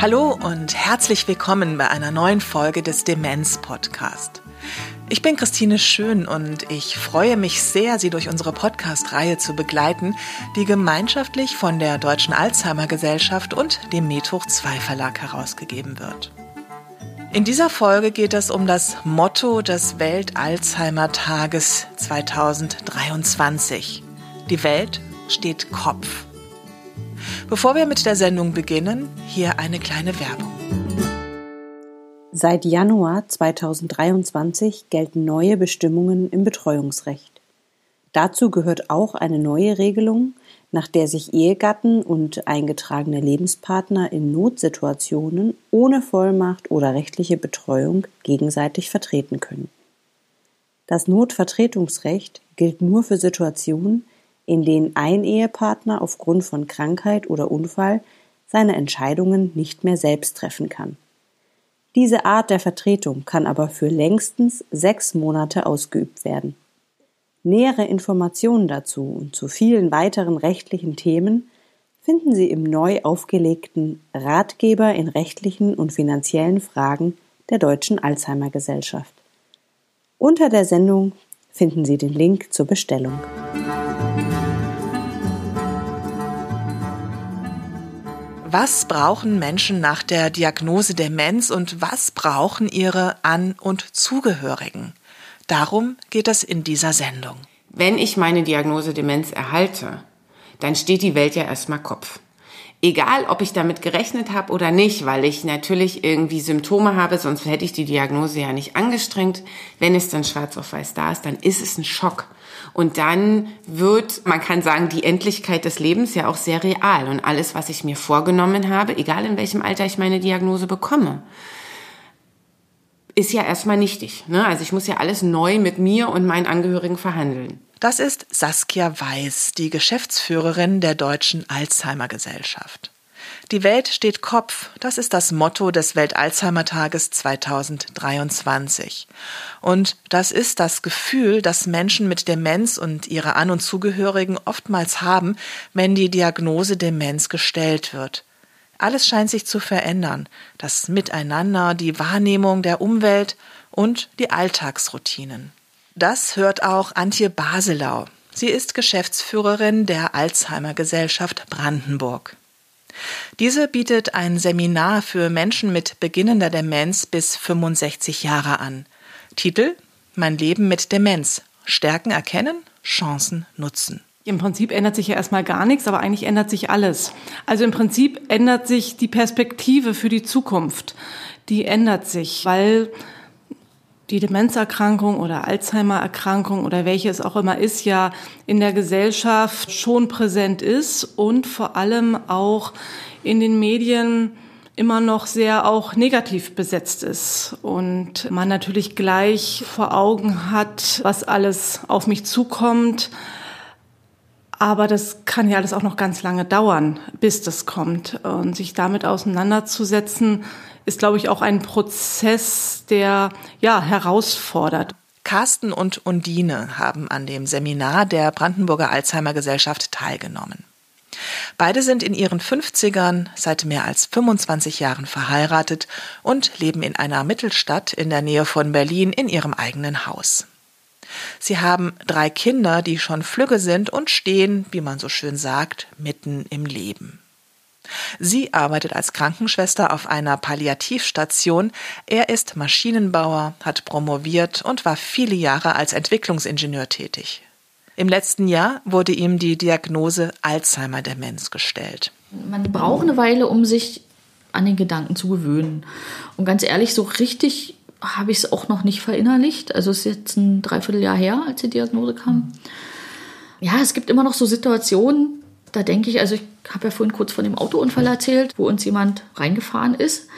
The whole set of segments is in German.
Hallo und herzlich willkommen bei einer neuen Folge des Demenz Podcast. Ich bin Christine Schön und ich freue mich sehr, Sie durch unsere Podcast-Reihe zu begleiten, die gemeinschaftlich von der Deutschen Alzheimer Gesellschaft und dem Methoch 2 Verlag herausgegeben wird. In dieser Folge geht es um das Motto des Welt-Alzheimer-Tages 2023. Die Welt steht Kopf. Bevor wir mit der Sendung beginnen, hier eine kleine Werbung. Seit Januar 2023 gelten neue Bestimmungen im Betreuungsrecht. Dazu gehört auch eine neue Regelung, nach der sich Ehegatten und eingetragene Lebenspartner in Notsituationen ohne Vollmacht oder rechtliche Betreuung gegenseitig vertreten können. Das Notvertretungsrecht gilt nur für Situationen, in denen ein Ehepartner aufgrund von Krankheit oder Unfall seine Entscheidungen nicht mehr selbst treffen kann. Diese Art der Vertretung kann aber für längstens sechs Monate ausgeübt werden. Nähere Informationen dazu und zu vielen weiteren rechtlichen Themen finden Sie im neu aufgelegten Ratgeber in rechtlichen und finanziellen Fragen der Deutschen Alzheimer Gesellschaft. Unter der Sendung finden Sie den Link zur Bestellung. Was brauchen Menschen nach der Diagnose Demenz und was brauchen ihre An- und Zugehörigen? Darum geht es in dieser Sendung. Wenn ich meine Diagnose Demenz erhalte, dann steht die Welt ja erstmal Kopf. Egal, ob ich damit gerechnet habe oder nicht, weil ich natürlich irgendwie Symptome habe, sonst hätte ich die Diagnose ja nicht angestrengt. Wenn es dann schwarz auf weiß da ist, dann ist es ein Schock. Und dann wird, man kann sagen, die Endlichkeit des Lebens ja auch sehr real. Und alles, was ich mir vorgenommen habe, egal in welchem Alter ich meine Diagnose bekomme, ist ja erstmal nichtig. Ne? Also ich muss ja alles neu mit mir und meinen Angehörigen verhandeln. Das ist Saskia Weiß, die Geschäftsführerin der Deutschen Alzheimer Gesellschaft. Die Welt steht Kopf, das ist das Motto des Welt-Alzheimer-Tages 2023. Und das ist das Gefühl, das Menschen mit Demenz und ihre An- und Zugehörigen oftmals haben, wenn die Diagnose Demenz gestellt wird. Alles scheint sich zu verändern, das Miteinander, die Wahrnehmung der Umwelt und die Alltagsroutinen. Das hört auch Antje Baselau. Sie ist Geschäftsführerin der Alzheimer Gesellschaft Brandenburg. Diese bietet ein Seminar für Menschen mit beginnender Demenz bis 65 Jahre an. Titel Mein Leben mit Demenz. Stärken erkennen, Chancen nutzen. Im Prinzip ändert sich ja erstmal gar nichts, aber eigentlich ändert sich alles. Also im Prinzip ändert sich die Perspektive für die Zukunft. Die ändert sich, weil die Demenzerkrankung oder Alzheimererkrankung oder welche es auch immer ist, ja in der Gesellschaft schon präsent ist und vor allem auch in den Medien immer noch sehr auch negativ besetzt ist und man natürlich gleich vor Augen hat, was alles auf mich zukommt. Aber das kann ja alles auch noch ganz lange dauern, bis das kommt. Und sich damit auseinanderzusetzen, ist, glaube ich, auch ein Prozess, der ja herausfordert. Carsten und Undine haben an dem Seminar der Brandenburger Alzheimer Gesellschaft teilgenommen. Beide sind in ihren 50ern seit mehr als 25 Jahren verheiratet und leben in einer Mittelstadt in der Nähe von Berlin in ihrem eigenen Haus. Sie haben drei Kinder, die schon flügge sind und stehen, wie man so schön sagt, mitten im Leben. Sie arbeitet als Krankenschwester auf einer Palliativstation. Er ist Maschinenbauer, hat promoviert und war viele Jahre als Entwicklungsingenieur tätig. Im letzten Jahr wurde ihm die Diagnose Alzheimer-Demenz gestellt. Man braucht eine Weile, um sich an den Gedanken zu gewöhnen. Und ganz ehrlich, so richtig habe ich es auch noch nicht verinnerlicht. Also es ist jetzt ein Dreivierteljahr her, als die Diagnose kam. Ja, es gibt immer noch so Situationen, da denke ich, also ich habe ja vorhin kurz von dem Autounfall erzählt, wo uns jemand reingefahren ist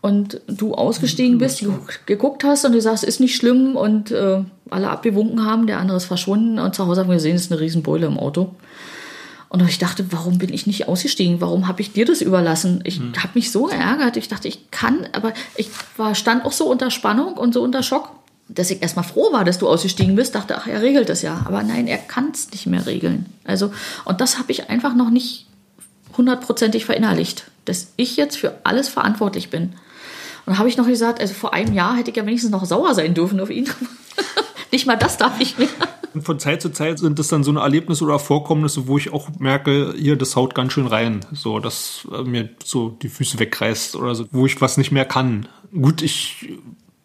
und du ausgestiegen bist, geguckt hast und du sagst, ist nicht schlimm und äh, alle abgewunken haben, der andere ist verschwunden und zu Hause haben wir gesehen, es ist eine Riesenbeule im Auto. Und ich dachte, warum bin ich nicht ausgestiegen? Warum habe ich dir das überlassen? Ich mhm. habe mich so ärgert. Ich dachte, ich kann, aber ich war, stand auch so unter Spannung und so unter Schock. dass ich erstmal froh war, dass du ausgestiegen bist, dachte, ach, er regelt das ja. Aber nein, er kann es nicht mehr regeln. Also, und das habe ich einfach noch nicht hundertprozentig verinnerlicht, dass ich jetzt für alles verantwortlich bin. Und habe ich noch gesagt, also vor einem Jahr hätte ich ja wenigstens noch sauer sein dürfen auf ihn. nicht mal das darf ich mehr. Und von Zeit zu Zeit sind das dann so eine Erlebnisse oder Vorkommnisse, wo ich auch merke, hier, das haut ganz schön rein. So, dass äh, mir so die Füße wegreißt oder so, wo ich was nicht mehr kann. Gut, ich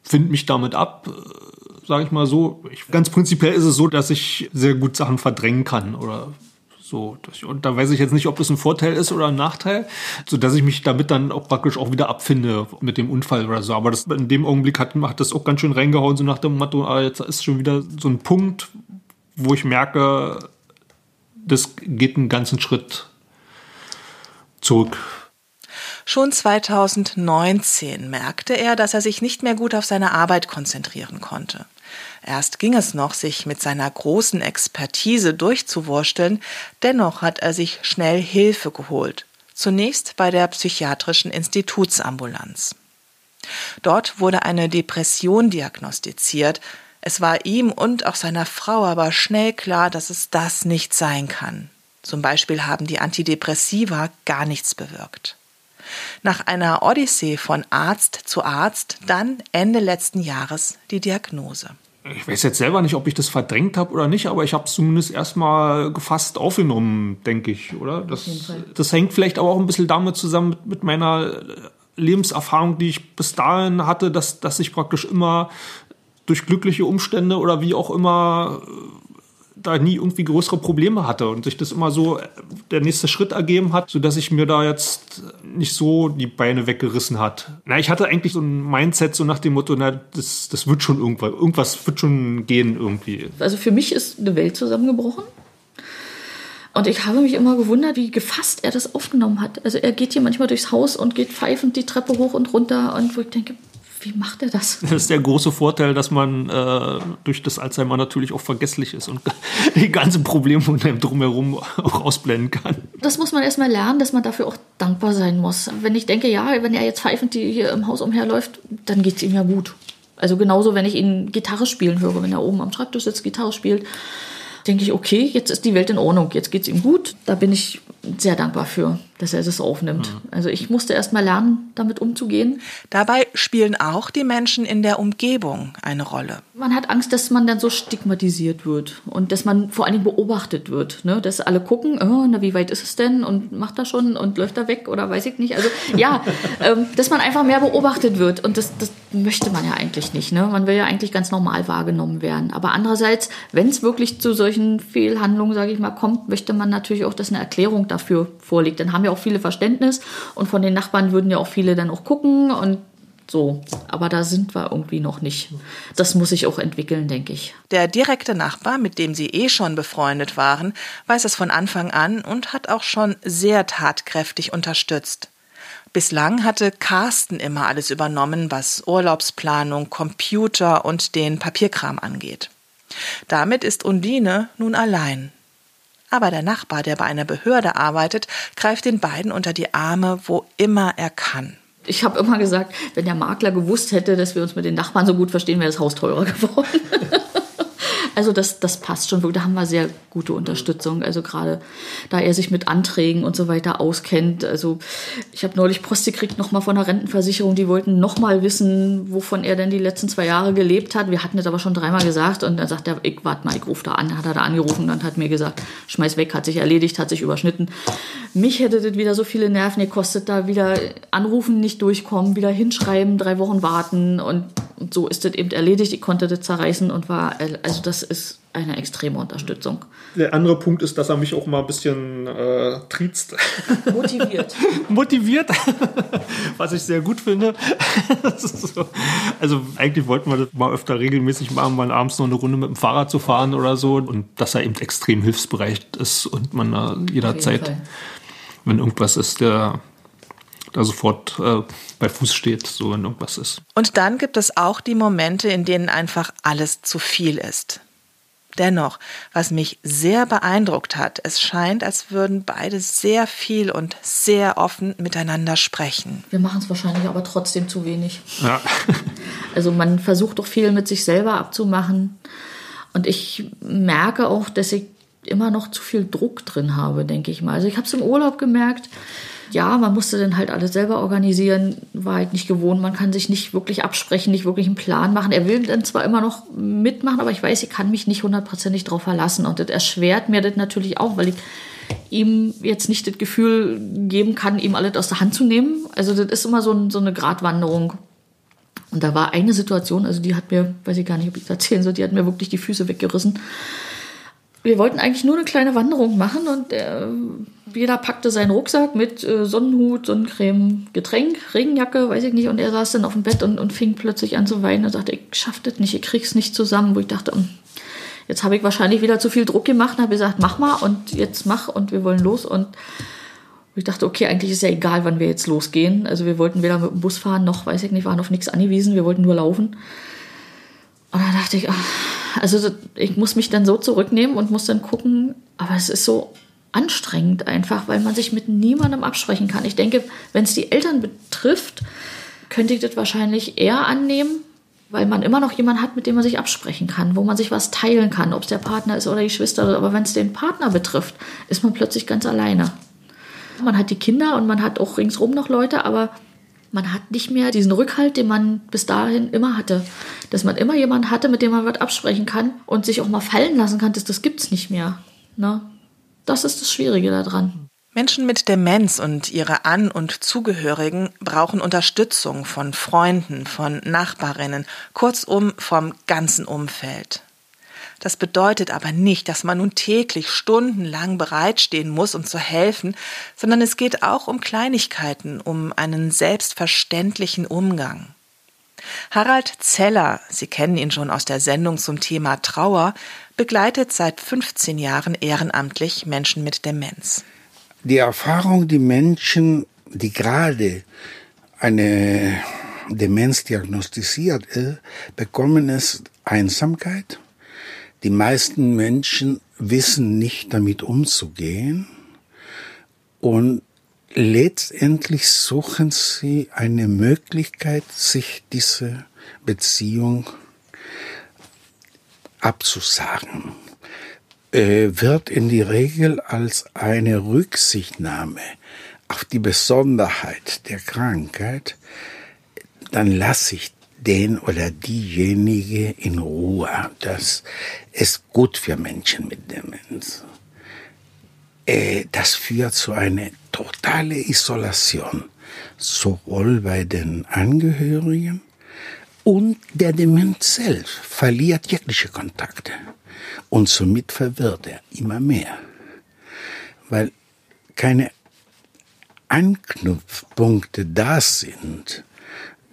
finde mich damit ab, äh, sage ich mal so. Ich, ganz prinzipiell ist es so, dass ich sehr gut Sachen verdrängen kann oder so, und da weiß ich jetzt nicht, ob das ein Vorteil ist oder ein Nachteil, so dass ich mich damit dann auch praktisch auch wieder abfinde mit dem Unfall oder so. Aber das, in dem Augenblick hat, hat das auch ganz schön reingehauen, so nach dem Motto, ah, jetzt ist schon wieder so ein Punkt, wo ich merke, das geht einen ganzen Schritt zurück. Schon 2019 merkte er, dass er sich nicht mehr gut auf seine Arbeit konzentrieren konnte. Erst ging es noch, sich mit seiner großen Expertise durchzuwursteln, dennoch hat er sich schnell Hilfe geholt. Zunächst bei der psychiatrischen Institutsambulanz. Dort wurde eine Depression diagnostiziert. Es war ihm und auch seiner Frau aber schnell klar, dass es das nicht sein kann. Zum Beispiel haben die Antidepressiva gar nichts bewirkt. Nach einer Odyssee von Arzt zu Arzt, dann Ende letzten Jahres die Diagnose ich weiß jetzt selber nicht, ob ich das verdrängt habe oder nicht, aber ich habe es zumindest erstmal gefasst aufgenommen, denke ich, oder? Das, das hängt vielleicht aber auch ein bisschen damit zusammen mit, mit meiner Lebenserfahrung, die ich bis dahin hatte, dass, dass ich praktisch immer durch glückliche Umstände oder wie auch immer da nie irgendwie größere Probleme hatte und sich das immer so der nächste Schritt ergeben hat, sodass ich mir da jetzt nicht so die Beine weggerissen hat. Na, ich hatte eigentlich so ein Mindset so nach dem Motto, na, das, das wird schon irgendwas, irgendwas wird schon gehen irgendwie. Also für mich ist eine Welt zusammengebrochen. Und ich habe mich immer gewundert, wie gefasst er das aufgenommen hat. Also er geht hier manchmal durchs Haus und geht pfeifend die Treppe hoch und runter und wo ich denke, wie macht er das? Das ist der große Vorteil, dass man äh, durch das Alzheimer natürlich auch vergesslich ist und die ganzen Probleme einem drumherum auch ausblenden kann. Das muss man erstmal lernen, dass man dafür auch dankbar sein muss. Wenn ich denke, ja, wenn er jetzt pfeifend hier im Haus umherläuft, dann geht es ihm ja gut. Also genauso, wenn ich ihn Gitarre spielen höre, wenn er oben am Schreibtisch sitzt, Gitarre spielt, denke ich, okay, jetzt ist die Welt in Ordnung, jetzt geht es ihm gut. Da bin ich sehr dankbar für, dass er das aufnimmt. Mhm. Also ich musste erst mal lernen, damit umzugehen. Dabei spielen auch die Menschen in der Umgebung eine Rolle. Man hat Angst, dass man dann so stigmatisiert wird und dass man vor allen Dingen beobachtet wird. Ne? Dass alle gucken, oh, na, wie weit ist es denn und macht er schon und läuft er weg oder weiß ich nicht. Also ja, ähm, dass man einfach mehr beobachtet wird und das, das möchte man ja eigentlich nicht. Ne? Man will ja eigentlich ganz normal wahrgenommen werden. Aber andererseits, wenn es wirklich zu solchen Fehlhandlungen, sage ich mal, kommt, möchte man natürlich auch, dass eine Erklärung dafür vorliegt. Dann haben ja auch viele Verständnis und von den Nachbarn würden ja auch viele dann auch gucken und so. Aber da sind wir irgendwie noch nicht. Das muss sich auch entwickeln, denke ich. Der direkte Nachbar, mit dem Sie eh schon befreundet waren, weiß es von Anfang an und hat auch schon sehr tatkräftig unterstützt. Bislang hatte Carsten immer alles übernommen, was Urlaubsplanung, Computer und den Papierkram angeht. Damit ist Undine nun allein. Aber der Nachbar, der bei einer Behörde arbeitet, greift den beiden unter die Arme, wo immer er kann. Ich habe immer gesagt, wenn der Makler gewusst hätte, dass wir uns mit den Nachbarn so gut verstehen, wäre das Haus teurer geworden. Also das, das passt schon wirklich. Da haben wir sehr gute Unterstützung. Also gerade da er sich mit Anträgen und so weiter auskennt. Also ich habe neulich Post gekriegt nochmal von der Rentenversicherung. Die wollten nochmal wissen, wovon er denn die letzten zwei Jahre gelebt hat. Wir hatten das aber schon dreimal gesagt. Und dann sagt er, ich warte mal, ich rufe da an. Hat er da angerufen und hat mir gesagt, schmeiß weg, hat sich erledigt, hat sich überschnitten. Mich hätte das wieder so viele Nerven gekostet, da wieder anrufen, nicht durchkommen, wieder hinschreiben, drei Wochen warten und und so ist das eben erledigt. Ich konnte das zerreißen und war, also das ist eine extreme Unterstützung. Der andere Punkt ist, dass er mich auch mal ein bisschen äh, triezt. Motiviert. Motiviert, was ich sehr gut finde. so. Also eigentlich wollten wir das mal öfter regelmäßig machen, mal abends noch eine Runde mit dem Fahrrad zu fahren oder so. Und dass er eben extrem hilfsbereit ist und man da jederzeit, wenn irgendwas ist, der da sofort äh, bei Fuß steht, so wenn irgendwas ist. Und dann gibt es auch die Momente, in denen einfach alles zu viel ist. Dennoch, was mich sehr beeindruckt hat, es scheint, als würden beide sehr viel und sehr offen miteinander sprechen. Wir machen es wahrscheinlich aber trotzdem zu wenig. Ja. Also man versucht doch viel mit sich selber abzumachen. Und ich merke auch, dass ich immer noch zu viel Druck drin habe, denke ich mal. Also ich habe es im Urlaub gemerkt. Ja, man musste dann halt alles selber organisieren, war halt nicht gewohnt. Man kann sich nicht wirklich absprechen, nicht wirklich einen Plan machen. Er will dann zwar immer noch mitmachen, aber ich weiß, ich kann mich nicht hundertprozentig darauf verlassen. Und das erschwert mir das natürlich auch, weil ich ihm jetzt nicht das Gefühl geben kann, ihm alles aus der Hand zu nehmen. Also das ist immer so, ein, so eine Gratwanderung. Und da war eine Situation, also die hat mir, weiß ich gar nicht, ob ich das erzählen soll, die hat mir wirklich die Füße weggerissen wir wollten eigentlich nur eine kleine Wanderung machen und äh, jeder packte seinen Rucksack mit äh, Sonnenhut, Sonnencreme, Getränk, Regenjacke, weiß ich nicht. Und er saß dann auf dem Bett und, und fing plötzlich an zu weinen und sagte, ich schaff das nicht, ich krieg's nicht zusammen. Wo ich dachte, hm, jetzt habe ich wahrscheinlich wieder zu viel Druck gemacht und habe gesagt, mach mal und jetzt mach und wir wollen los. Und ich dachte, okay, eigentlich ist ja egal, wann wir jetzt losgehen. Also wir wollten weder mit dem Bus fahren, noch, weiß ich nicht, waren auf nichts angewiesen, wir wollten nur laufen. Und da dachte ich, ach, also ich muss mich dann so zurücknehmen und muss dann gucken, aber es ist so anstrengend einfach, weil man sich mit niemandem absprechen kann. Ich denke, wenn es die Eltern betrifft, könnte ich das wahrscheinlich eher annehmen, weil man immer noch jemanden hat, mit dem man sich absprechen kann, wo man sich was teilen kann, ob es der Partner ist oder die Schwester. Aber wenn es den Partner betrifft, ist man plötzlich ganz alleine. Man hat die Kinder und man hat auch ringsrum noch Leute, aber man hat nicht mehr diesen Rückhalt, den man bis dahin immer hatte. Dass man immer jemanden hatte, mit dem man was absprechen kann und sich auch mal fallen lassen kann, das, das es nicht mehr. Ne? Das ist das Schwierige daran. Menschen mit Demenz und ihre An- und Zugehörigen brauchen Unterstützung von Freunden, von Nachbarinnen, kurzum vom ganzen Umfeld. Das bedeutet aber nicht, dass man nun täglich stundenlang bereitstehen muss, um zu helfen, sondern es geht auch um Kleinigkeiten, um einen selbstverständlichen Umgang. Harald Zeller, Sie kennen ihn schon aus der Sendung zum Thema Trauer, begleitet seit 15 Jahren ehrenamtlich Menschen mit Demenz. Die Erfahrung, die Menschen, die gerade eine Demenz diagnostiziert ist, bekommen es Einsamkeit, die meisten Menschen wissen nicht damit umzugehen und letztendlich suchen sie eine Möglichkeit, sich diese Beziehung abzusagen. Äh, wird in die Regel als eine Rücksichtnahme auf die Besonderheit der Krankheit, dann lasse ich den oder diejenige in Ruhe. Das ist gut für Menschen mit Demenz. Äh, das führt zu einer totalen Isolation, sowohl bei den Angehörigen und der Demenz selbst verliert jegliche Kontakte. Und somit verwirrt er immer mehr. Weil keine Anknüpfpunkte da sind,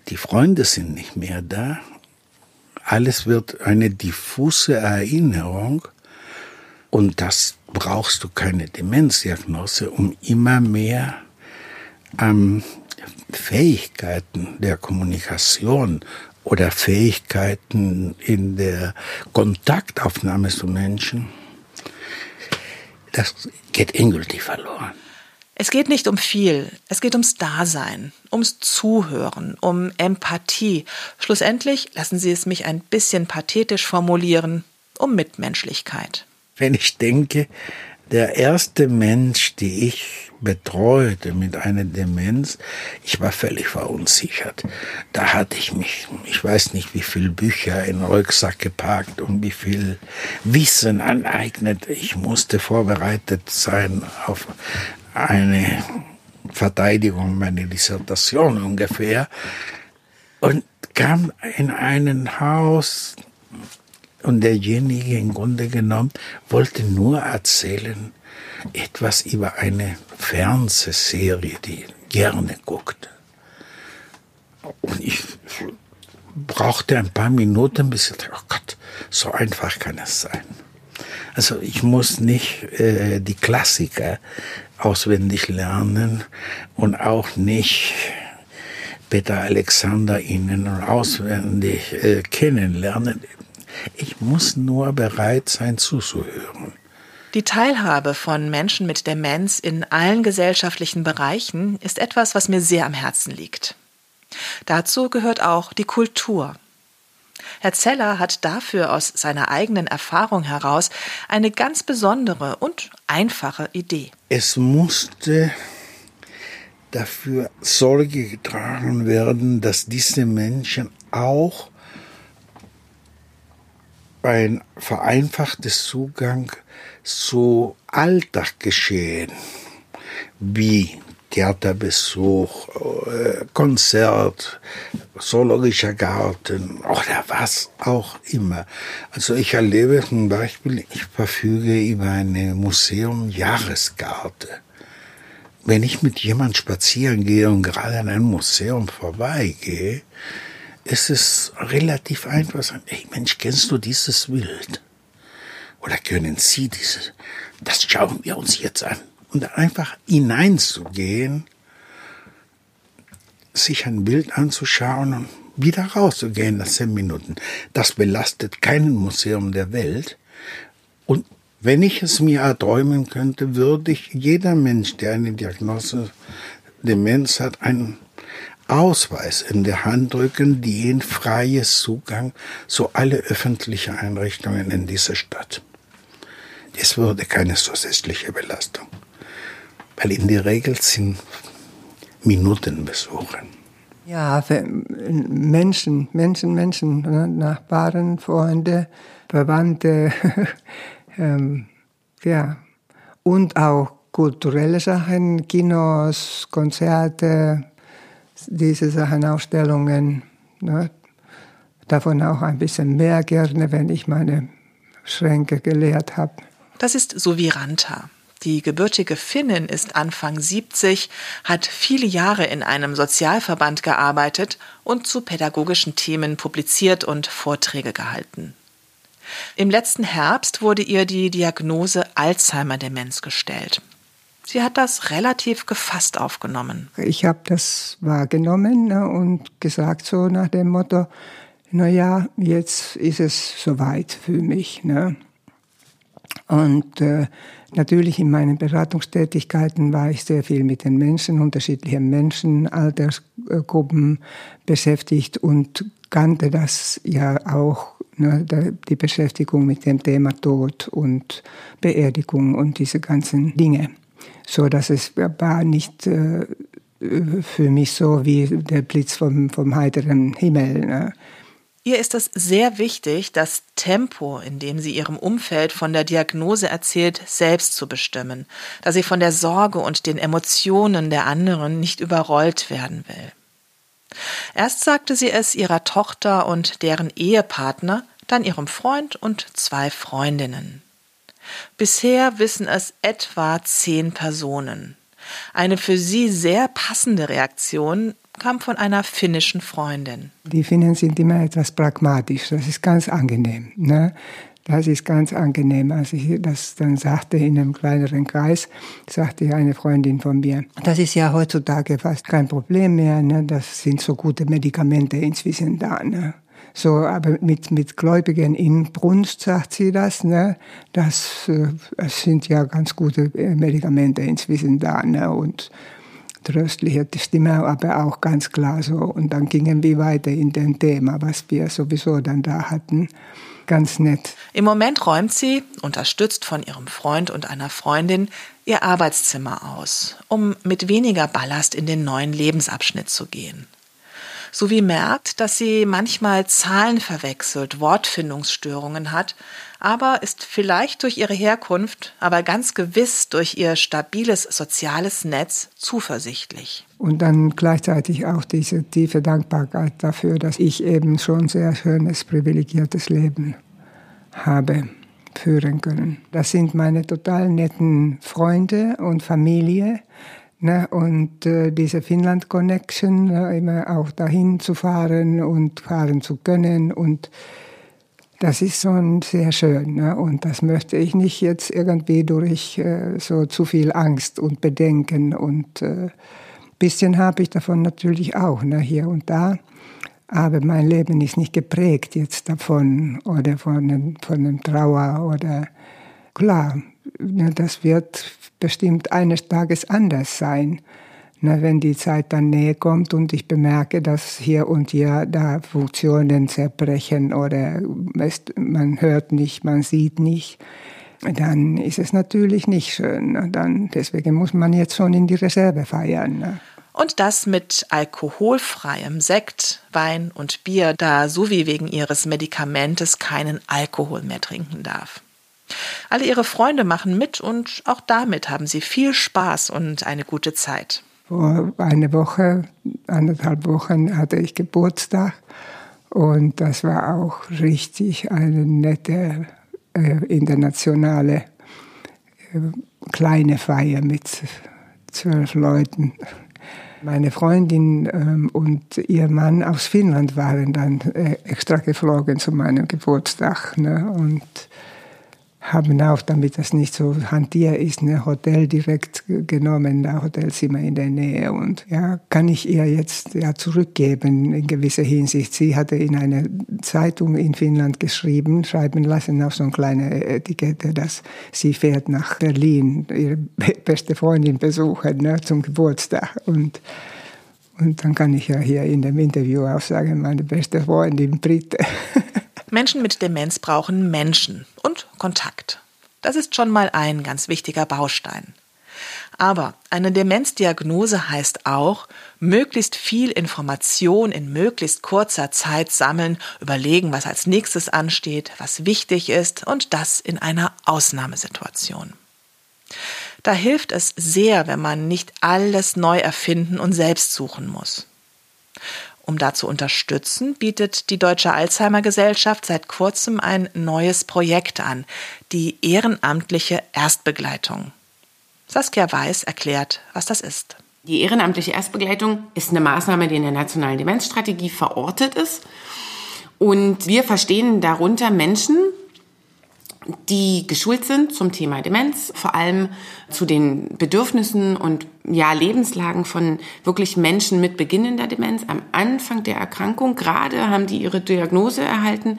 die Freunde sind nicht mehr da. Alles wird eine diffuse Erinnerung. Und das brauchst du keine Demenzdiagnose, um immer mehr ähm, Fähigkeiten der Kommunikation oder Fähigkeiten in der Kontaktaufnahme zu Menschen, das geht endgültig verloren. Es geht nicht um viel, es geht ums Dasein, ums Zuhören, um Empathie. Schlussendlich, lassen Sie es mich ein bisschen pathetisch formulieren, um Mitmenschlichkeit. Wenn ich denke, der erste Mensch, die ich betreute mit einer Demenz, ich war völlig verunsichert. Da hatte ich mich, ich weiß nicht, wie viel Bücher in den Rucksack gepackt und wie viel Wissen aneignet. Ich musste vorbereitet sein auf eine Verteidigung meiner Dissertation ungefähr und kam in ein Haus und derjenige im Grunde genommen wollte nur erzählen etwas über eine Fernsehserie, die gerne guckt. Und ich brauchte ein paar Minuten, bis ich dachte, oh Gott, so einfach kann es sein. Also ich muss nicht äh, die Klassiker auswendig lernen und auch nicht Peter Alexander ihnen auswendig äh, kennenlernen. Ich muss nur bereit sein zuzuhören. Die Teilhabe von Menschen mit Demenz in allen gesellschaftlichen Bereichen ist etwas, was mir sehr am Herzen liegt. Dazu gehört auch die Kultur. Herr Zeller hat dafür aus seiner eigenen Erfahrung heraus eine ganz besondere und einfache Idee. Es musste dafür Sorge getragen werden, dass diese Menschen auch ein vereinfachtes Zugang zu Alltaggeschehen wie Theaterbesuch, äh, Konzert, Zoologischer Garten oder was auch immer. Also ich erlebe zum Beispiel, ich verfüge über eine Museum-Jahreskarte. Wenn ich mit jemand spazieren gehe und gerade an einem Museum vorbeigehe, ist es relativ einfach sagen, ey Mensch, kennst du dieses Bild? Oder können Sie dieses? Das schauen wir uns jetzt an und einfach hineinzugehen, sich ein Bild anzuschauen und wieder rauszugehen nach zehn Minuten. Das belastet kein Museum der Welt. Und wenn ich es mir erträumen könnte, würde ich jeder Mensch, der eine Diagnose Demenz hat, einen Ausweis in der Hand drücken, die ihn freies Zugang zu alle öffentlichen Einrichtungen in dieser Stadt. Es würde keine zusätzliche Belastung weil in der Regel sind Minutenbesuche. Ja, Menschen, Menschen, Menschen, ne, Nachbarn, Freunde, Verwandte, ähm, ja, und auch kulturelle Sachen, Kinos, Konzerte, diese Sachen, Ausstellungen. Ne? Davon auch ein bisschen mehr gerne, wenn ich meine Schränke geleert habe. Das ist Soviranta. Die gebürtige Finnin ist Anfang 70, hat viele Jahre in einem Sozialverband gearbeitet und zu pädagogischen Themen publiziert und Vorträge gehalten. Im letzten Herbst wurde ihr die Diagnose Alzheimer-Demenz gestellt. Sie hat das relativ gefasst aufgenommen. Ich habe das wahrgenommen ne, und gesagt so nach dem Motto, na ja, jetzt ist es soweit für mich. Ne? Und äh, natürlich in meinen Beratungstätigkeiten war ich sehr viel mit den Menschen, unterschiedlichen Menschen, Altersgruppen beschäftigt und kannte das ja auch, ne, die Beschäftigung mit dem Thema Tod und Beerdigung und diese ganzen Dinge. So dass es war nicht äh, für mich so wie der Blitz vom, vom heiteren Himmel. Ne? Ihr ist es sehr wichtig, das Tempo, in dem sie ihrem Umfeld von der Diagnose erzählt, selbst zu bestimmen, da sie von der Sorge und den Emotionen der anderen nicht überrollt werden will. Erst sagte sie es ihrer Tochter und deren Ehepartner, dann ihrem Freund und zwei Freundinnen. Bisher wissen es etwa zehn Personen. Eine für sie sehr passende Reaktion kam von einer finnischen Freundin. Die Finnen sind immer etwas pragmatisch, das ist ganz angenehm. Ne? Das ist ganz angenehm. Als ich das dann sagte in einem kleineren Kreis, sagte eine Freundin von mir, das ist ja heutzutage fast kein Problem mehr. Ne? Das sind so gute Medikamente inzwischen da. Ne? So, aber mit, mit Gläubigen in Brunst sagt sie das, ne? Das, äh, das sind ja ganz gute Medikamente inzwischen da, ne? Und tröstliche Stimme, aber auch ganz klar so. Und dann gingen wir weiter in dem Thema, was wir sowieso dann da hatten. Ganz nett. Im Moment räumt sie, unterstützt von ihrem Freund und einer Freundin, ihr Arbeitszimmer aus, um mit weniger Ballast in den neuen Lebensabschnitt zu gehen sowie merkt, dass sie manchmal Zahlen verwechselt, Wortfindungsstörungen hat, aber ist vielleicht durch ihre Herkunft, aber ganz gewiss durch ihr stabiles soziales Netz zuversichtlich. Und dann gleichzeitig auch diese tiefe Dankbarkeit dafür, dass ich eben schon sehr schönes, privilegiertes Leben habe führen können. Das sind meine total netten Freunde und Familie, Ne, und äh, diese Finnland Connection, ne, immer auch dahin zu fahren und fahren zu können. Und das ist schon sehr schön. Ne? Und das möchte ich nicht jetzt irgendwie durch äh, so zu viel Angst und Bedenken. Und äh, bisschen habe ich davon natürlich auch, ne, hier und da. Aber mein Leben ist nicht geprägt jetzt davon oder von von Trauer oder klar, das wird bestimmt eines Tages anders sein. Na, wenn die Zeit dann näher kommt und ich bemerke, dass hier und hier da Funktionen zerbrechen oder es, man hört nicht, man sieht nicht, dann ist es natürlich nicht schön. Dann, deswegen muss man jetzt schon in die Reserve feiern. Ne? Und das mit alkoholfreiem Sekt, Wein und Bier, da Suvi wegen ihres Medikamentes keinen Alkohol mehr trinken darf. Alle ihre Freunde machen mit und auch damit haben sie viel Spaß und eine gute Zeit. Vor einer Woche, anderthalb Wochen hatte ich Geburtstag und das war auch richtig eine nette äh, internationale äh, kleine Feier mit zwölf Leuten. Meine Freundin ähm, und ihr Mann aus Finnland waren dann äh, extra geflogen zu meinem Geburtstag. Ne? Und haben auch, damit das nicht so hantier ist, ein Hotel direkt genommen, ein Hotelzimmer in der Nähe. Und ja, kann ich ihr jetzt ja zurückgeben in gewisser Hinsicht. Sie hatte in einer Zeitung in Finnland geschrieben, schreiben lassen auf so eine kleine Etikette, dass sie fährt nach Berlin, ihre beste Freundin besuchen ne, zum Geburtstag. Und und dann kann ich ja hier in dem Interview auch sagen, meine beste Freundin Britte. Menschen mit Demenz brauchen Menschen und Kontakt. Das ist schon mal ein ganz wichtiger Baustein. Aber eine Demenzdiagnose heißt auch, möglichst viel Information in möglichst kurzer Zeit sammeln, überlegen, was als nächstes ansteht, was wichtig ist und das in einer Ausnahmesituation. Da hilft es sehr, wenn man nicht alles neu erfinden und selbst suchen muss. Um da zu unterstützen, bietet die Deutsche Alzheimer Gesellschaft seit kurzem ein neues Projekt an, die ehrenamtliche Erstbegleitung. Saskia Weiß erklärt, was das ist. Die ehrenamtliche Erstbegleitung ist eine Maßnahme, die in der nationalen Demenzstrategie verortet ist. Und wir verstehen darunter Menschen, die geschult sind zum Thema Demenz, vor allem zu den Bedürfnissen und ja, Lebenslagen von wirklich Menschen mit beginnender Demenz am Anfang der Erkrankung. Gerade haben die ihre Diagnose erhalten.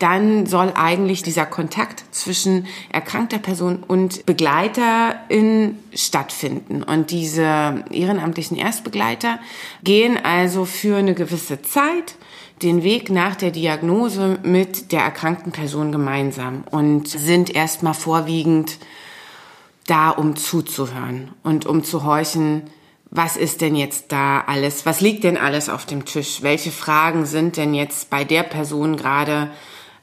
Dann soll eigentlich dieser Kontakt zwischen erkrankter Person und Begleiterin stattfinden. Und diese ehrenamtlichen Erstbegleiter gehen also für eine gewisse Zeit den Weg nach der Diagnose mit der erkrankten Person gemeinsam und sind erstmal vorwiegend da, um zuzuhören und um zu horchen, was ist denn jetzt da alles, was liegt denn alles auf dem Tisch, welche Fragen sind denn jetzt bei der Person gerade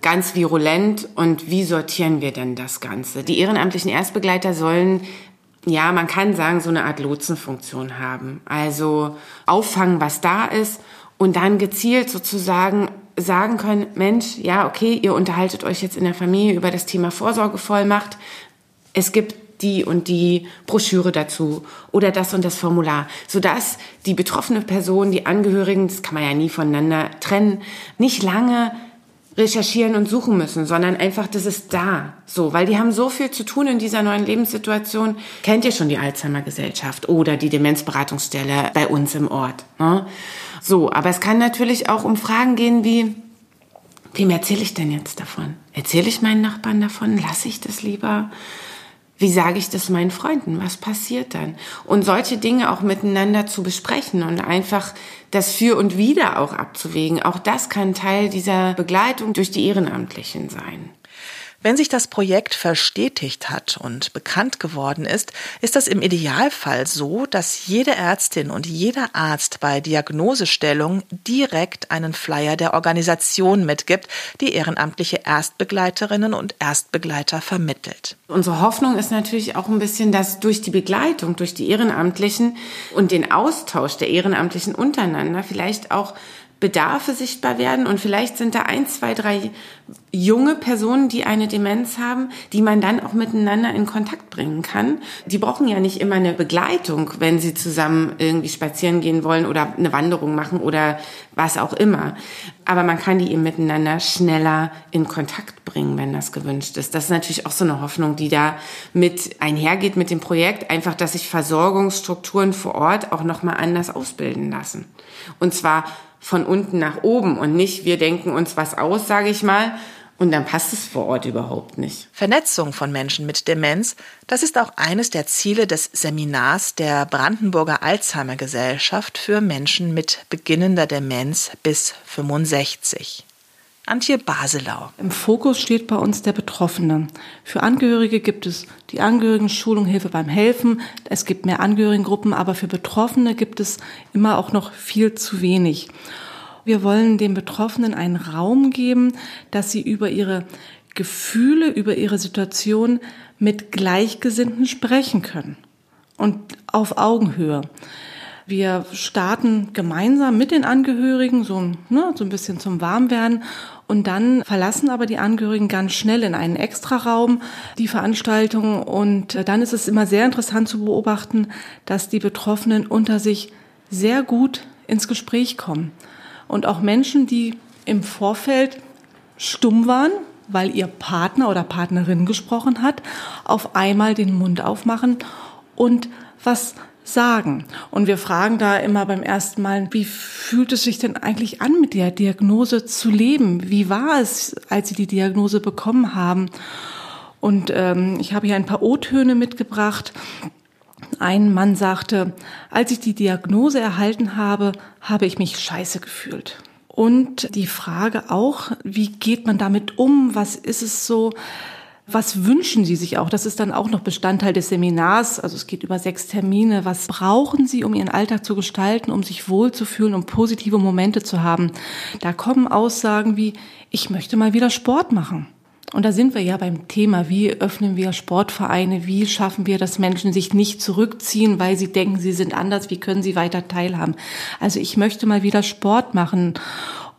ganz virulent und wie sortieren wir denn das Ganze? Die ehrenamtlichen Erstbegleiter sollen ja, man kann sagen, so eine Art Lotsenfunktion haben. Also auffangen, was da ist und dann gezielt sozusagen sagen können, Mensch, ja, okay, ihr unterhaltet euch jetzt in der Familie über das Thema Vorsorgevollmacht. Es gibt die und die Broschüre dazu oder das und das Formular, sodass die betroffene Person, die Angehörigen, das kann man ja nie voneinander trennen, nicht lange recherchieren und suchen müssen, sondern einfach, das ist da. So, weil die haben so viel zu tun in dieser neuen Lebenssituation. Kennt ihr schon die Alzheimer Gesellschaft oder die Demenzberatungsstelle bei uns im Ort? Ne? So, aber es kann natürlich auch um Fragen gehen wie, wem erzähle ich denn jetzt davon? Erzähle ich meinen Nachbarn davon? Lasse ich das lieber? Wie sage ich das meinen Freunden? Was passiert dann? Und solche Dinge auch miteinander zu besprechen und einfach das Für und Wider auch abzuwägen. Auch das kann Teil dieser Begleitung durch die Ehrenamtlichen sein. Wenn sich das Projekt verstetigt hat und bekannt geworden ist, ist das im Idealfall so, dass jede Ärztin und jeder Arzt bei Diagnosestellung direkt einen Flyer der Organisation mitgibt, die ehrenamtliche Erstbegleiterinnen und Erstbegleiter vermittelt. Unsere Hoffnung ist natürlich auch ein bisschen, dass durch die Begleitung, durch die Ehrenamtlichen und den Austausch der Ehrenamtlichen untereinander vielleicht auch Bedarfe sichtbar werden und vielleicht sind da ein, zwei, drei junge Personen, die eine Demenz haben, die man dann auch miteinander in Kontakt bringen kann. Die brauchen ja nicht immer eine Begleitung, wenn sie zusammen irgendwie spazieren gehen wollen oder eine Wanderung machen oder was auch immer. Aber man kann die eben miteinander schneller in Kontakt bringen, wenn das gewünscht ist. Das ist natürlich auch so eine Hoffnung, die da mit einhergeht mit dem Projekt, einfach, dass sich Versorgungsstrukturen vor Ort auch nochmal anders ausbilden lassen. Und zwar von unten nach oben und nicht wir denken uns was aus, sage ich mal, Und dann passt es vor Ort überhaupt nicht. Vernetzung von Menschen mit Demenz, das ist auch eines der Ziele des Seminars der Brandenburger Alzheimer Gesellschaft für Menschen mit beginnender Demenz bis 65. Antje Baselau. Im Fokus steht bei uns der Betroffene. Für Angehörige gibt es die Angehörigen-Schulung, Hilfe beim Helfen. Es gibt mehr Angehörigengruppen, aber für Betroffene gibt es immer auch noch viel zu wenig. Wir wollen den Betroffenen einen Raum geben, dass sie über ihre Gefühle, über ihre Situation mit Gleichgesinnten sprechen können und auf Augenhöhe. Wir starten gemeinsam mit den Angehörigen, so, ne, so ein bisschen zum Warmwerden. Und dann verlassen aber die Angehörigen ganz schnell in einen Extraraum die Veranstaltung. Und äh, dann ist es immer sehr interessant zu beobachten, dass die Betroffenen unter sich sehr gut ins Gespräch kommen. Und auch Menschen, die im Vorfeld stumm waren, weil ihr Partner oder Partnerin gesprochen hat, auf einmal den Mund aufmachen und was sagen. Und wir fragen da immer beim ersten Mal, wie fühlt es sich denn eigentlich an, mit der Diagnose zu leben? Wie war es, als Sie die Diagnose bekommen haben? Und ähm, ich habe hier ein paar O-Töne mitgebracht. Ein Mann sagte, als ich die Diagnose erhalten habe, habe ich mich scheiße gefühlt. Und die Frage auch, wie geht man damit um? Was ist es so? Was wünschen Sie sich auch? Das ist dann auch noch Bestandteil des Seminars. Also es geht über sechs Termine. Was brauchen Sie, um Ihren Alltag zu gestalten, um sich wohlzufühlen, um positive Momente zu haben? Da kommen Aussagen wie, ich möchte mal wieder Sport machen. Und da sind wir ja beim Thema, wie öffnen wir Sportvereine, wie schaffen wir, dass Menschen sich nicht zurückziehen, weil sie denken, sie sind anders, wie können sie weiter teilhaben. Also ich möchte mal wieder Sport machen.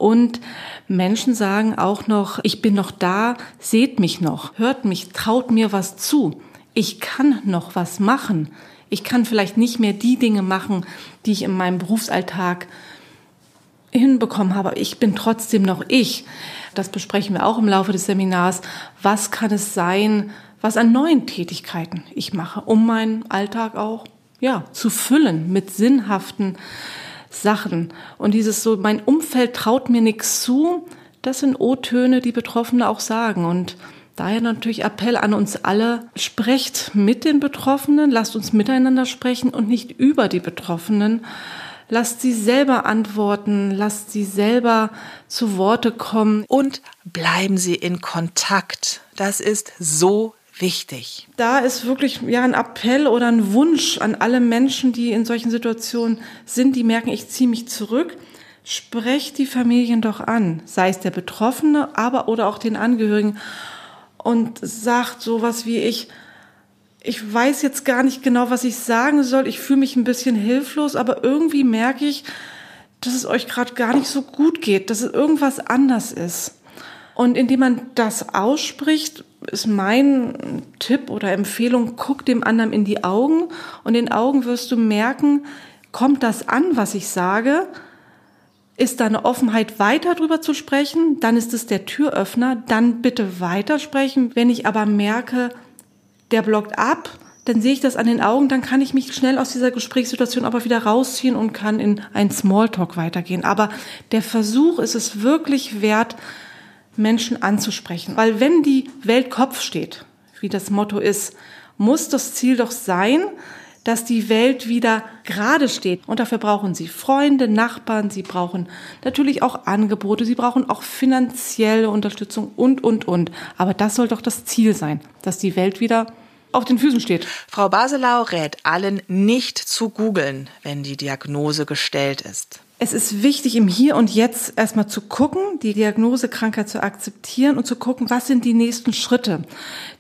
Und Menschen sagen auch noch, ich bin noch da, seht mich noch, hört mich, traut mir was zu. Ich kann noch was machen. Ich kann vielleicht nicht mehr die Dinge machen, die ich in meinem Berufsalltag hinbekommen habe. Ich bin trotzdem noch ich. Das besprechen wir auch im Laufe des Seminars. Was kann es sein, was an neuen Tätigkeiten ich mache, um meinen Alltag auch ja, zu füllen mit sinnhaften Sachen. Und dieses so, mein Umfeld traut mir nichts zu, das sind O-Töne, die Betroffene auch sagen. Und daher natürlich Appell an uns alle, sprecht mit den Betroffenen, lasst uns miteinander sprechen und nicht über die Betroffenen. Lasst sie selber antworten, lasst sie selber zu Worte kommen. Und bleiben Sie in Kontakt. Das ist so wichtig. Da ist wirklich ja ein Appell oder ein Wunsch an alle Menschen, die in solchen Situationen sind, die merken, ich ziehe mich zurück. Sprecht die Familien doch an, sei es der Betroffene, aber oder auch den Angehörigen und sagt sowas wie ich, ich weiß jetzt gar nicht genau, was ich sagen soll. Ich fühle mich ein bisschen hilflos, aber irgendwie merke ich, dass es euch gerade gar nicht so gut geht, dass es irgendwas anders ist. Und indem man das ausspricht, ist mein Tipp oder Empfehlung, guck dem anderen in die Augen und in den Augen wirst du merken, kommt das an, was ich sage? Ist da eine Offenheit, weiter drüber zu sprechen? Dann ist es der Türöffner. Dann bitte weitersprechen. Wenn ich aber merke, der blockt ab, dann sehe ich das an den Augen, dann kann ich mich schnell aus dieser Gesprächssituation aber wieder rausziehen und kann in ein Smalltalk weitergehen. Aber der Versuch ist es wirklich wert, Menschen anzusprechen. Weil wenn die Welt Kopf steht, wie das Motto ist, muss das Ziel doch sein, dass die Welt wieder gerade steht. Und dafür brauchen sie Freunde, Nachbarn, sie brauchen natürlich auch Angebote, sie brauchen auch finanzielle Unterstützung und, und, und. Aber das soll doch das Ziel sein, dass die Welt wieder auf den Füßen steht. Frau Baselau rät allen, nicht zu googeln, wenn die Diagnose gestellt ist. Es ist wichtig, im Hier und Jetzt erstmal zu gucken, die Diagnosekrankheit zu akzeptieren und zu gucken, was sind die nächsten Schritte,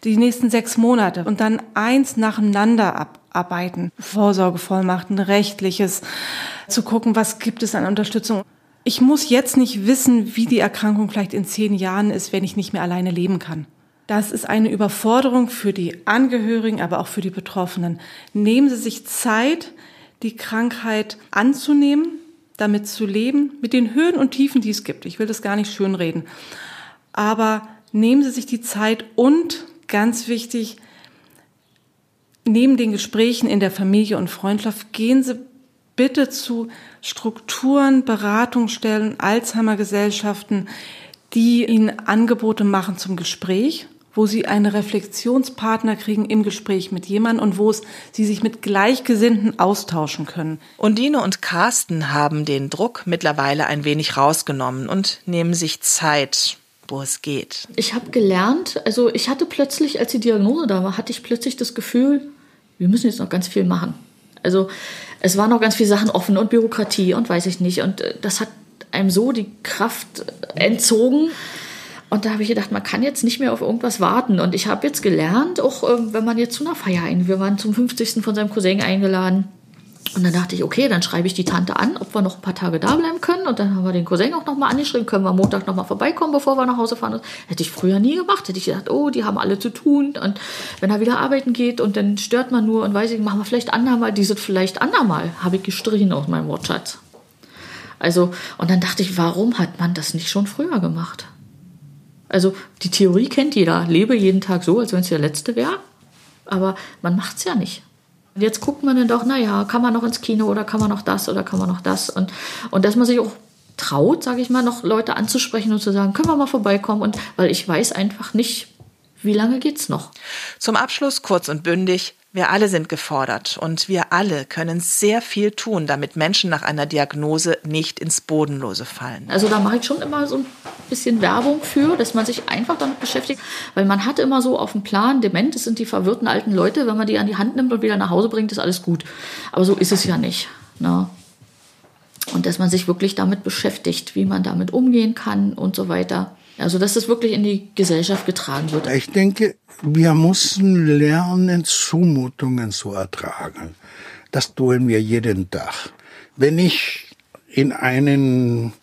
die nächsten sechs Monate und dann eins nacheinander abarbeiten. Vorsorgevollmachten, rechtliches, zu gucken, was gibt es an Unterstützung. Ich muss jetzt nicht wissen, wie die Erkrankung vielleicht in zehn Jahren ist, wenn ich nicht mehr alleine leben kann. Das ist eine Überforderung für die Angehörigen, aber auch für die Betroffenen. Nehmen Sie sich Zeit, die Krankheit anzunehmen, damit zu leben, mit den Höhen und Tiefen, die es gibt. Ich will das gar nicht schönreden. Aber nehmen Sie sich die Zeit und, ganz wichtig, neben den Gesprächen in der Familie und Freundschaft, gehen Sie bitte zu Strukturen, Beratungsstellen, Alzheimer-Gesellschaften, die ihnen Angebote machen zum Gespräch, wo sie einen Reflexionspartner kriegen im Gespräch mit jemandem und wo es sie sich mit Gleichgesinnten austauschen können. Undine und Carsten haben den Druck mittlerweile ein wenig rausgenommen und nehmen sich Zeit, wo es geht. Ich habe gelernt, also ich hatte plötzlich, als die Diagnose da war, hatte ich plötzlich das Gefühl, wir müssen jetzt noch ganz viel machen. Also es waren noch ganz viele Sachen offen und Bürokratie und weiß ich nicht. Und äh, das hat einem so die Kraft entzogen. Und da habe ich gedacht, man kann jetzt nicht mehr auf irgendwas warten. Und ich habe jetzt gelernt, auch äh, wenn man jetzt zu einer Feier ein, wir waren zum 50. von seinem Cousin eingeladen. Und dann dachte ich, okay, dann schreibe ich die Tante an, ob wir noch ein paar Tage da bleiben können. Und dann haben wir den Cousin auch nochmal angeschrieben, können wir Montag nochmal vorbeikommen, bevor wir nach Hause fahren. Das hätte ich früher nie gemacht. Hätte ich gedacht, oh, die haben alle zu tun. Und wenn er wieder arbeiten geht und dann stört man nur und weiß ich, machen wir vielleicht andermal, dieses vielleicht andermal, habe ich gestrichen aus meinem Wortschatz. Also, und dann dachte ich, warum hat man das nicht schon früher gemacht? Also, die Theorie kennt jeder. Lebe jeden Tag so, als wenn es der letzte wäre. Aber man macht es ja nicht. Und jetzt guckt man dann doch, naja, kann man noch ins Kino oder kann man noch das oder kann man noch das? Und, und dass man sich auch traut, sage ich mal, noch Leute anzusprechen und zu sagen, können wir mal vorbeikommen? Und weil ich weiß einfach nicht, wie lange geht's noch? Zum Abschluss kurz und bündig. Wir alle sind gefordert und wir alle können sehr viel tun, damit Menschen nach einer Diagnose nicht ins Bodenlose fallen. Also da mache ich schon immer so ein bisschen Werbung für, dass man sich einfach damit beschäftigt, weil man hat immer so auf dem Plan, dement, das sind die verwirrten alten Leute, wenn man die an die Hand nimmt und wieder nach Hause bringt, ist alles gut. Aber so ist es ja nicht. Ne? Und dass man sich wirklich damit beschäftigt, wie man damit umgehen kann und so weiter. Also dass das wirklich in die Gesellschaft getragen wird. Ich denke, wir müssen lernen, Zumutungen zu ertragen. Das tun wir jeden Tag. Wenn ich in einen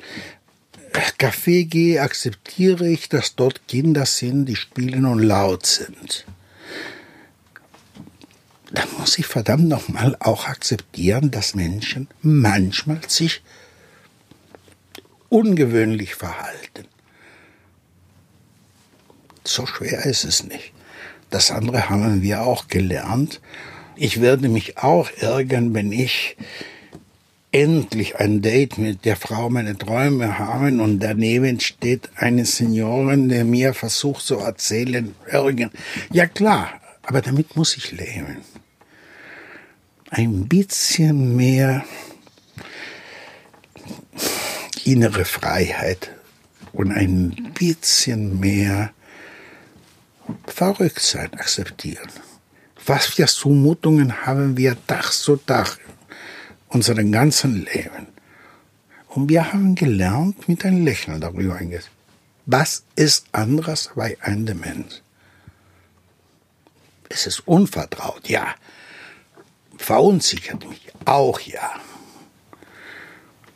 Café gehe, akzeptiere ich, dass dort Kinder sind, die spielen und laut sind. Da muss ich verdammt nochmal auch akzeptieren, dass Menschen manchmal sich ungewöhnlich verhalten. So schwer ist es nicht. Das andere haben wir auch gelernt. Ich werde mich auch ärgern, wenn ich endlich ein Date mit der Frau meine Träume habe und daneben steht eine Seniorin, der mir versucht zu erzählen, ärgern. Ja klar, aber damit muss ich leben. Ein bisschen mehr innere Freiheit und ein bisschen mehr Verrücktsein akzeptieren. Was für Zumutungen haben wir Tag zu Tag unseren ganzen Leben? Und wir haben gelernt, mit einem Lächeln darüber eingehen. Was ist anderes bei einem Demenz? Es ist unvertraut, ja. Verunsichert mich auch, ja.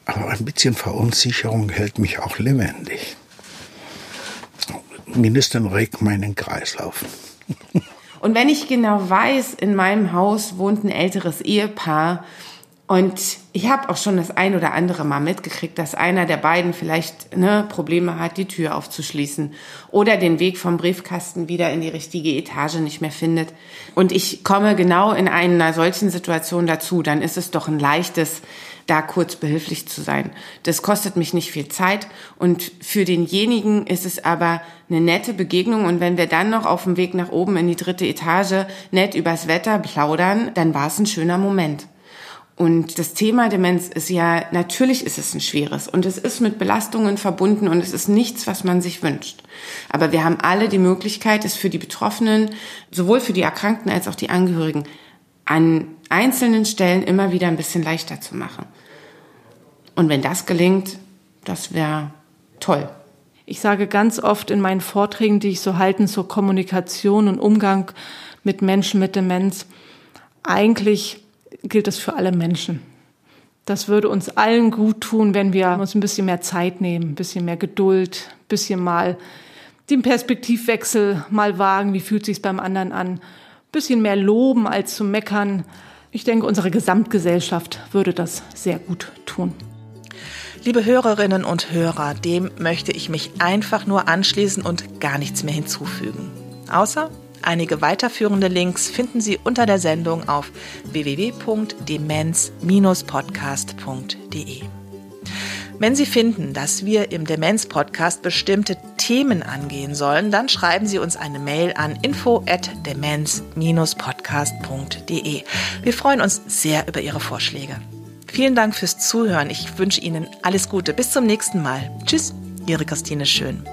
Aber ein bisschen Verunsicherung hält mich auch lebendig mindestens regt meinen Kreislauf. Und wenn ich genau weiß, in meinem Haus wohnt ein älteres Ehepaar und ich habe auch schon das ein oder andere Mal mitgekriegt, dass einer der beiden vielleicht ne, Probleme hat, die Tür aufzuschließen oder den Weg vom Briefkasten wieder in die richtige Etage nicht mehr findet. Und ich komme genau in einer solchen Situation dazu, dann ist es doch ein leichtes, da kurz behilflich zu sein. Das kostet mich nicht viel Zeit und für denjenigen ist es aber eine nette Begegnung und wenn wir dann noch auf dem Weg nach oben in die dritte Etage nett übers Wetter plaudern, dann war es ein schöner Moment. Und das Thema Demenz ist ja, natürlich ist es ein schweres und es ist mit Belastungen verbunden und es ist nichts, was man sich wünscht. Aber wir haben alle die Möglichkeit, es für die Betroffenen, sowohl für die Erkrankten als auch die Angehörigen, an einzelnen Stellen immer wieder ein bisschen leichter zu machen. Und wenn das gelingt, das wäre toll. Ich sage ganz oft in meinen Vorträgen, die ich so halten zur Kommunikation und Umgang mit Menschen mit Demenz, eigentlich gilt das für alle Menschen. Das würde uns allen gut tun, wenn wir uns ein bisschen mehr Zeit nehmen, ein bisschen mehr Geduld, ein bisschen mal den Perspektivwechsel mal wagen, wie fühlt sich beim anderen an, ein bisschen mehr loben als zu meckern. Ich denke, unsere Gesamtgesellschaft würde das sehr gut tun. Liebe Hörerinnen und Hörer, dem möchte ich mich einfach nur anschließen und gar nichts mehr hinzufügen. Außer Einige weiterführende Links finden Sie unter der Sendung auf www.demenz-podcast.de. Wenn Sie finden, dass wir im Demenz-Podcast bestimmte Themen angehen sollen, dann schreiben Sie uns eine Mail an info@demenz-podcast.de. Wir freuen uns sehr über Ihre Vorschläge. Vielen Dank fürs Zuhören. Ich wünsche Ihnen alles Gute. Bis zum nächsten Mal. Tschüss, Ihre Christine Schön.